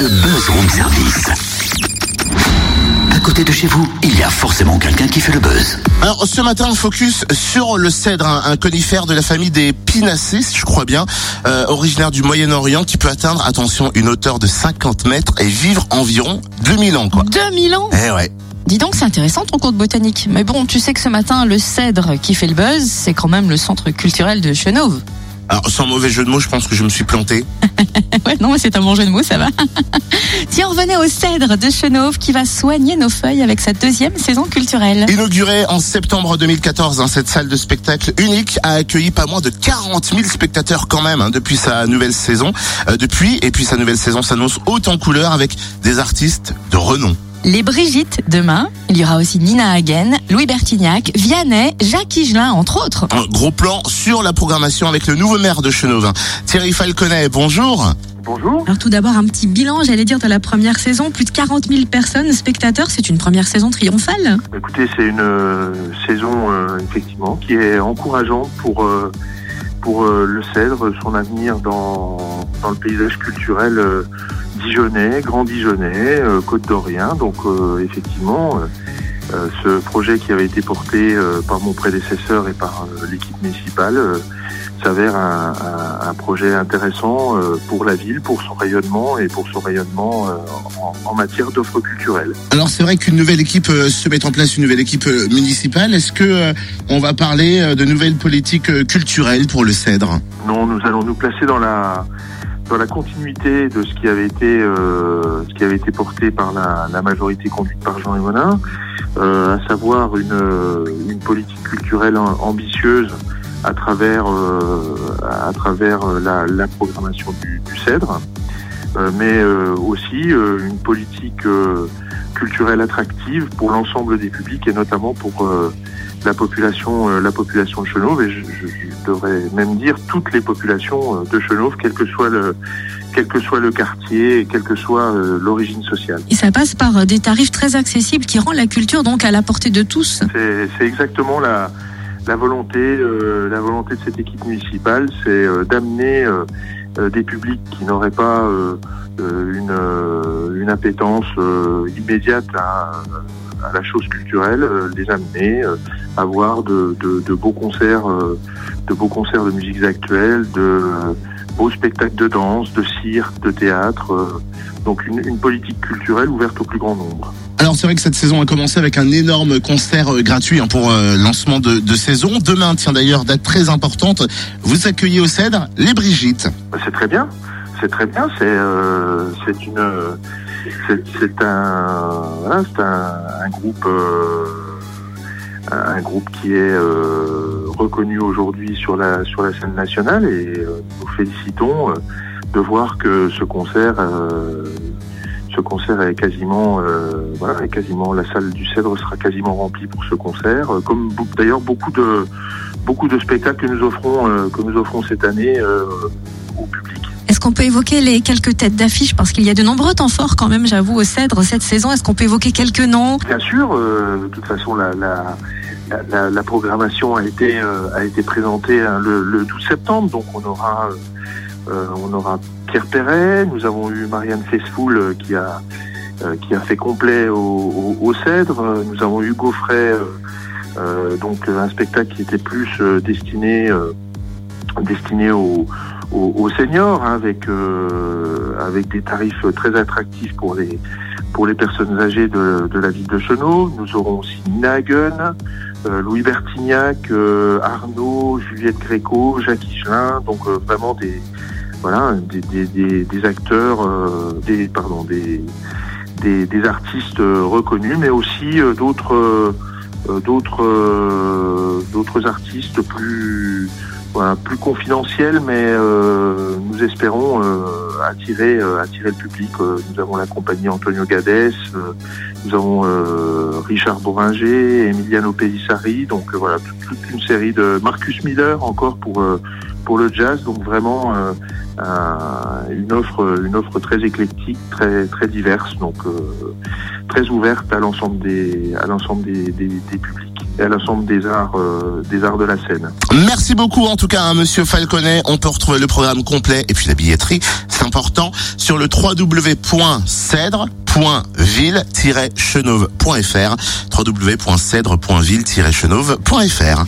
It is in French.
le buzz room service. À côté de chez vous, il y a forcément quelqu'un qui fait le buzz. Alors ce matin, focus sur le cèdre, un, un conifère de la famille des Pinacées, si je crois bien, euh, originaire du Moyen-Orient, qui peut atteindre, attention, une hauteur de 50 mètres et vivre environ 2000 ans, quoi. 2000 ans? Eh ouais. Dis donc, c'est intéressant ton cours de botanique. Mais bon, tu sais que ce matin, le cèdre qui fait le buzz, c'est quand même le centre culturel de Chenauve. Alors sans mauvais jeu de mots, je pense que je me suis planté. Ouais, non, c'est un bon jeu de mots, ça va. Tiens, on revenait au cèdre de Chenauve qui va soigner nos feuilles avec sa deuxième saison culturelle. Inaugurée en septembre 2014, hein, cette salle de spectacle unique a accueilli pas moins de 40 000 spectateurs quand même hein, depuis sa nouvelle saison. Euh, depuis, et puis sa nouvelle saison s'annonce haute en couleur avec des artistes de renom. Les Brigitte, demain. Il y aura aussi Nina Hagen, Louis Bertignac, Vianney, Jacques Higelin, entre autres. Un gros plan sur la programmation avec le nouveau maire de Chenauve, Thierry Falconet. Bonjour. Bonjour. Alors tout d'abord, un petit bilan, j'allais dire, de la première saison. Plus de 40 000 personnes, spectateurs. C'est une première saison triomphale. Écoutez, c'est une euh, saison euh, effectivement qui est encourageante pour euh, pour le Cèdre, son avenir dans dans le paysage culturel dijonnais, grand dijonnais, côte d'Orient. Donc effectivement, euh, ce projet qui avait été porté euh, par mon prédécesseur et par euh, l'équipe municipale s'avère un, un- un projet intéressant pour la ville, pour son rayonnement et pour son rayonnement en, en matière d'offres culturelles. Alors c'est vrai qu'une nouvelle équipe se met en place, une nouvelle équipe municipale. Est-ce que on va parler de nouvelles politiques culturelles pour le Cèdre? Non, nous allons nous placer dans la dans la continuité de ce qui avait été euh, ce qui avait été porté par la, majorité conduite par Jean Emonin, euh, à savoir une euh, une politique culturelle am- ambitieuse à travers euh, à travers euh, la, la programmation du, du Cèdre, euh, mais aussi une politique culturelle attractive pour l'ensemble des publics et notamment pour euh, la population, euh, la population de Chenauve, et je, je- je devrais même dire toutes les populations euh, de Chenauve, quel que soit le, quel que soit le quartier, et quelle que soit euh, l'origine sociale. Et ça passe par euh, des tarifs très accessibles qui rendent la culture donc à la portée de tous. C'est exactement la, la volonté, euh, la volonté de cette équipe municipale, c'est euh, d'amener des publics qui n'auraient pas euh, euh, une, euh, une appétence euh, immédiate à, à la chose culturelle, euh, les amener euh, à voir de, de, de beaux concerts, euh, de beaux concerts de musiques actuelles, de euh, beaux spectacles de danse, de cirque, de théâtre. euh, donc une, une politique culturelle ouverte au plus grand nombre. Alors c'est vrai que cette saison a commencé avec un énorme concert euh, gratuit hein, pour euh, lancement de, de saison. Demain, tiens d'ailleurs, date très importante, vous accueillez au Cèdre les Brigitte. Bah, C'est très bien, c'est très bien. C'est euh, une un voilà, c'est un, un groupe un groupe qui est reconnu aujourd'hui sur la sur la scène nationale et euh, nous félicitons euh, de voir que ce concert euh, ce concert est quasiment euh, voilà est quasiment la salle du Cèdre sera quasiment remplie pour ce concert euh, comme d'ailleurs beaucoup de beaucoup de spectacles que nous offrons euh, que nous offrons cette année au public. Est-ce qu'on peut évoquer les quelques têtes d'affiche? Parce qu'il y a de nombreux temps forts quand même, j'avoue, au Cèdre cette saison. Est-ce qu'on peut évoquer quelques noms? Bien sûr, de toute façon, la, la, la, programmation a été, euh, a été présentée hein, le, le 12 septembre, donc on aura, euh, euh, on aura Pierre Perret, nous avons eu Marianne Faithfull qui a, qui a fait complet au, Cèdre, nous avons eu Gaufret, donc un spectacle qui était plus destiné, destiné aux, seniors, hein, avec, avec des tarifs très attractifs pour les, pour les personnes âgées de, de la ville de Chenauve. Nous aurons aussi Nina Hagen, euh, Louis Bertignac, euh, Arnaud, Juliette Gréco, Jacques Higelin, donc euh, vraiment des acteurs, des artistes reconnus, mais aussi d'autres artistes plus plus confidentiels, mais nous espérons euh, attirer euh, attirer le public. Euh, nous avons la compagnie Antonio Gades, nous avons Richard Boringer, Emiliano Pelissari, donc voilà toute, une série de Marcus Miller encore pour pour le jazz, donc vraiment un- une offre une offre très éclectique, très très diverse, donc très ouverte à l'ensemble des à l'ensemble des, des publics. Et à l'ensemble des arts, euh, des arts de la scène. Merci beaucoup en tout cas, hein, Monsieur Falconet. On peut retrouver le programme complet et puis la billetterie, c'est important, sur le www.cèdre.ville-chenauve.fr www.cèdre.ville-chenauve.fr